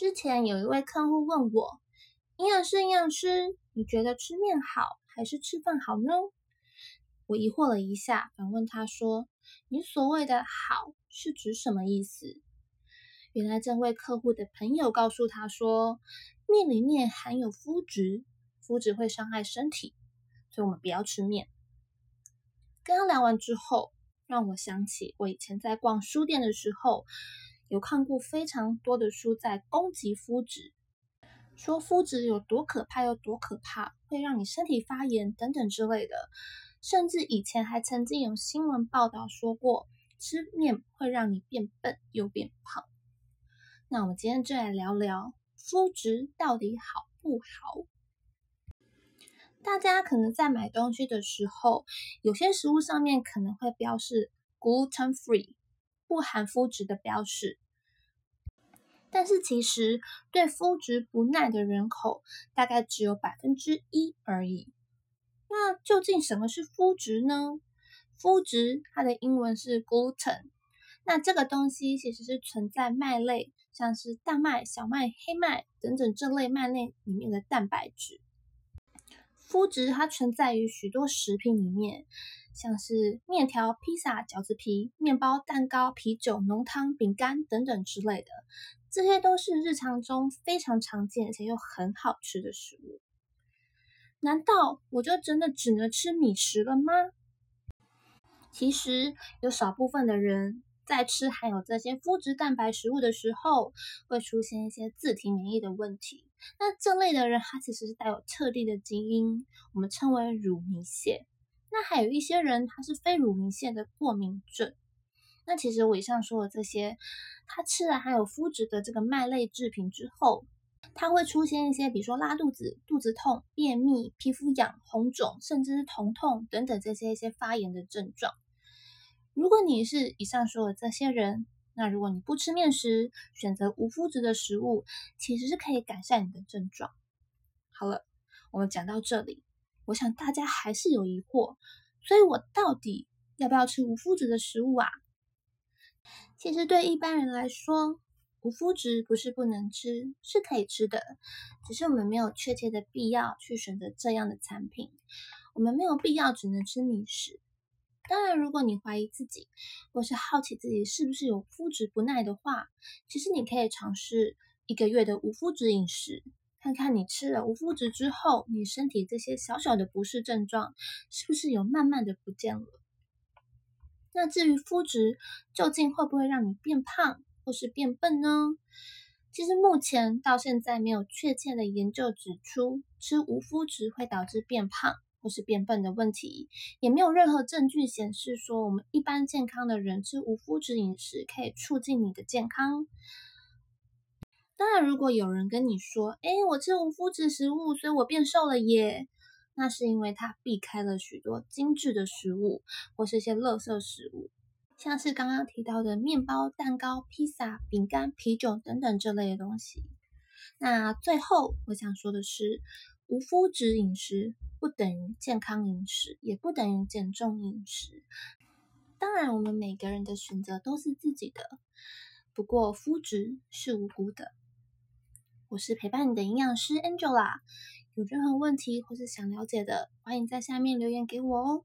之前有一位客户问我：“营养师，营养师，你觉得吃面好还是吃饭好呢？”我疑惑了一下，反问他说：“你所谓的好是指什么意思？”原来这位客户的朋友告诉他说：“面里面含有麸质，麸质会伤害身体，所以我们不要吃面。”跟他聊完之后，让我想起我以前在逛书店的时候，有看过非常多的书在攻击麸质，说麸质有多可怕，有多可怕，会让你身体发炎等等之类的。甚至以前还曾经有新闻报道说过，吃面会让你变笨又变胖。那我们今天就来聊聊麸质到底好不好？大家可能在买东西的时候，有些食物上面可能会标示 gluten free，不含麸质的标示。但是其实对麸质不耐的人口大概只有百分之一而已。那究竟什么是麸质呢？麸质它的英文是 gluten，那这个东西其实是存在麦类。像是大麦、小麦、黑麦等等这类麦类里面的蛋白质，麸质它存在于许多食品里面，像是面条、披萨、饺子皮、面包、蛋糕、啤酒、浓汤、饼干等等之类的，这些都是日常中非常常见且又很好吃的食物。难道我就真的只能吃米食了吗？其实有少部分的人。在吃含有这些麸质蛋白食物的时候，会出现一些自体免疫的问题。那这类的人，他其实是带有特定的基因，我们称为乳糜泻。那还有一些人，他是非乳糜泻的过敏症。那其实我以上说的这些，他吃了含有麸质的这个麦类制品之后，他会出现一些，比如说拉肚子、肚子痛、便秘、皮肤痒、红肿，甚至是疼痛等等这些一些发炎的症状。如果你是以上说的这些人，那如果你不吃面食，选择无麸质的食物，其实是可以改善你的症状。好了，我们讲到这里，我想大家还是有疑惑，所以我到底要不要吃无麸质的食物啊？其实对一般人来说，无麸质不是不能吃，是可以吃的，只是我们没有确切的必要去选择这样的产品，我们没有必要只能吃米食。当然，如果你怀疑自己，或是好奇自己是不是有麸质不耐的话，其实你可以尝试一个月的无麸质饮食，看看你吃了无麸质之后，你身体这些小小的不适症状是不是有慢慢的不见了。那至于麸质究竟会不会让你变胖或是变笨呢？其实目前到现在没有确切的研究指出吃无麸质会导致变胖。或是变笨的问题，也没有任何证据显示说我们一般健康的人吃无麸质饮食可以促进你的健康。当然，如果有人跟你说：“哎，我吃无麸质食物，所以我变瘦了耶”，那是因为他避开了许多精致的食物，或是一些垃圾食物，像是刚刚提到的面包、蛋糕、披萨、饼干、啤酒等等这类的东西。那最后我想说的是，无麸质饮食。不等于健康饮食，也不等于减重饮食。当然，我们每个人的选择都是自己的。不过，麸质是无辜的。我是陪伴你的营养师 Angela，有任何问题或是想了解的，欢迎在下面留言给我哦。